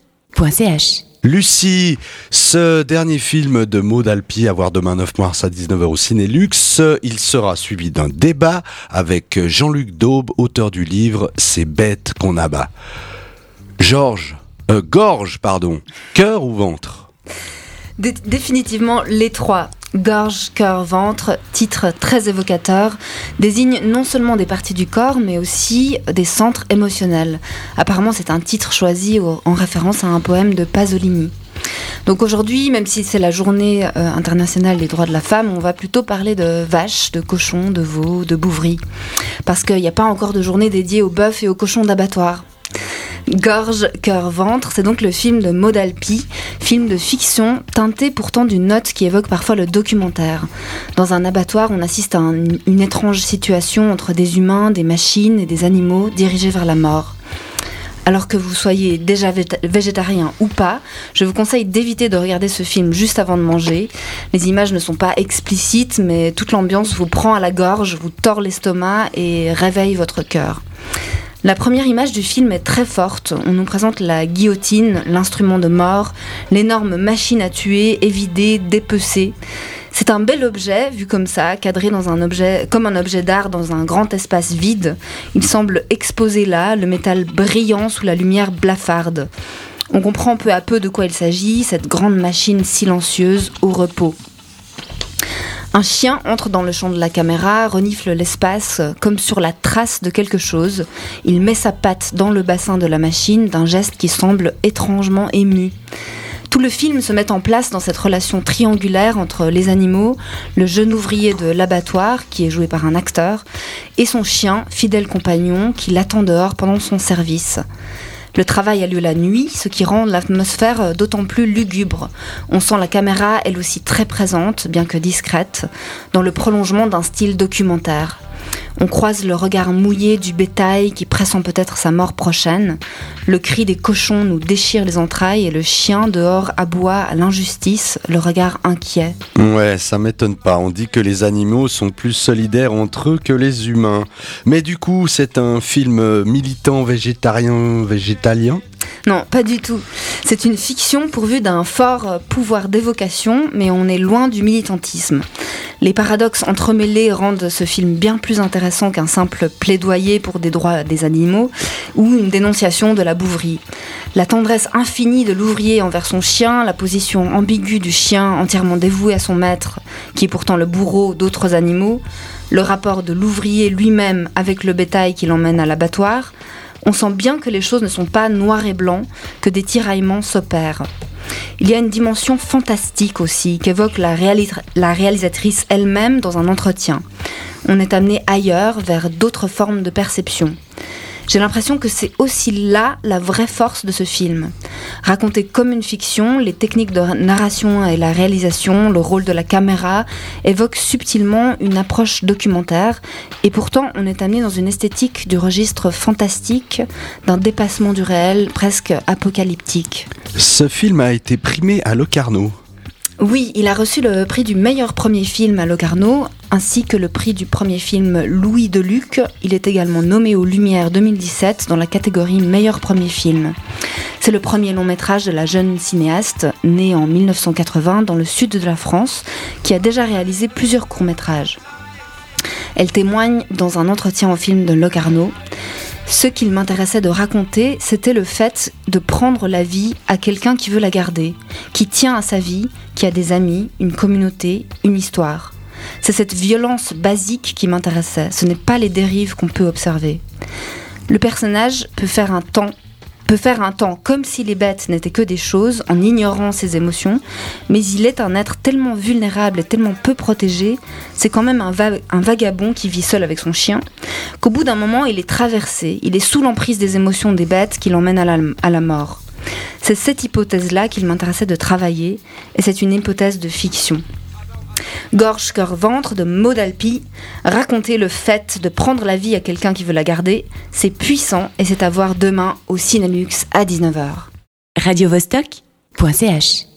radiovostok.ch Lucie, ce dernier film de Maud Alpi, à voir demain 9 mars à 19h au Cinélux, il sera suivi d'un débat avec Jean-Luc Daube, auteur du livre C'est bête qu'on abat. Georges, euh, gorge, pardon, cœur ou ventre? Dé- définitivement les trois. Gorge, cœur, ventre, titre très évocateur, désigne non seulement des parties du corps, mais aussi des centres émotionnels. Apparemment, c'est un titre choisi en référence à un poème de Pasolini. Donc aujourd'hui, même si c'est la journée euh, internationale des droits de la femme, on va plutôt parler de vaches, de cochons, de veaux, de bouvries. Parce qu'il n'y a pas encore de journée dédiée aux bœufs et aux cochons d'abattoir. Gorge, cœur, ventre, c'est donc le film de Maud Alpi, film de fiction teinté pourtant d'une note qui évoque parfois le documentaire. Dans un abattoir, on assiste à un- une étrange situation entre des humains, des machines et des animaux dirigés vers la mort. Alors que vous soyez déjà végétarien ou pas, je vous conseille d'éviter de regarder ce film juste avant de manger. Les images ne sont pas explicites, mais toute l'ambiance vous prend à la gorge, vous tord l'estomac et réveille votre cœur. La première image du film est très forte. On nous présente la guillotine, l'instrument de mort, l'énorme machine à tuer, évidée, dépecée. C'est un bel objet, vu comme ça, cadré comme un objet d'art dans un grand espace vide. Il semble exposé là, le métal brillant sous la lumière blafarde. On comprend peu à peu de quoi il s'agit, cette grande machine silencieuse au repos. Un chien entre dans le champ de la caméra, renifle l'espace euh, comme sur la trace de quelque chose. Il met sa patte dans le bassin de la machine d'un geste qui semble étrangement ému. Tout le film se met en place dans cette relation triangulaire entre les animaux, le jeune ouvrier de l'abattoir, qui est joué par un acteur, et son chien, fidèle compagnon, qui l'attend dehors pendant son service. Le travail a lieu la nuit, ce qui rend l'atmosphère euh, d'autant plus lugubre. On sent la caméra, elle aussi très présente, bien que discrète, dans le prolongement d'un style documentaire. On croise le regard mouillé du bétail qui pressent peut-être sa mort prochaine. Le cri des cochons nous déchire les entrailles et le chien dehors aboie à l'injustice, le regard inquiet. Ouais, ça m'étonne pas. On dit que les animaux sont plus solidaires entre eux que les humains. Mais du coup, c'est un film militant végétarien végétalien Non, pas du tout. C'est une fiction pourvue d'un fort euh, pouvoir d'évocation, mais on est loin du militantisme. Les paradoxes entremêlés rendent ce film bien plus intéressant qu'un simple plaidoyer pour des droits des animaux ou une dénonciation de la bouverie. La tendresse infinie de l'ouvrier envers son chien, la position ambiguë du chien entièrement dévoué à son maître, qui est pourtant le bourreau d'autres animaux, le rapport de l'ouvrier lui-même avec le bétail qui l'emmène à l'abattoir, on sent bien que les choses ne sont pas noir et blanc, que des tiraillements s'opèrent. Il y a une dimension fantastique aussi qu'évoque la, la réalisatrice elle-même dans un entretien. On est amené ailleurs, vers d'autres formes de perception. J'ai l'impression que c'est aussi là la vraie force de ce film. Raconté comme une fiction, les techniques de narration et la réalisation, le rôle de la caméra évoquent subtilement une approche documentaire et pourtant on est amené dans une esthétique du registre fantastique, d'un dépassement du réel presque apocalyptique. Ce film a été primé à Locarno. Oui, il a reçu le prix du meilleur premier film à Locarno, ainsi que le prix du premier film Louis de Luc. Il est également nommé aux Lumières 2017 dans la catégorie meilleur premier film. C'est le premier long métrage de la jeune cinéaste, née en 1980 dans le sud de la France, qui a déjà réalisé plusieurs courts métrages. Elle témoigne dans un entretien au film de Locarno. Ce qu'il m'intéressait de raconter, c'était le fait de prendre la vie à quelqu'un qui veut la garder, qui tient à sa vie, qui a des amis, une communauté, une histoire. C'est cette violence basique qui m'intéressait, ce n'est pas les dérives qu'on peut observer. Le personnage peut faire un temps comme si les bêtes n'étaient que des choses en ignorant ses émotions, mais il est un être tellement vulnérable et tellement peu protégé, c'est quand même un, va- un vagabond qui vit seul avec son chien, qu'au bout d'un moment il est traversé, il est sous l'emprise des émotions des bêtes qui l'emmènent à à la mort. C'est cette hypothèse-là qu'il m'intéressait de travailler, et c'est une hypothèse de fiction. Gorge, cœur, ventre de Maud Alpi, raconter le fait de prendre la vie à quelqu'un qui veut la garder, c'est puissant et c'est à voir demain au Cinélux à 19h. radiovostok.ch